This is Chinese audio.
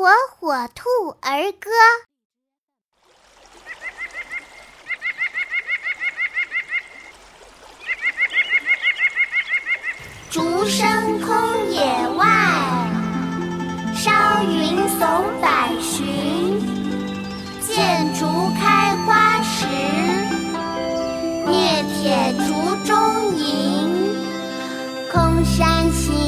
火火兔儿歌。竹深空野外，烧云耸百寻。见竹开花时，灭铁竹中银。空山新。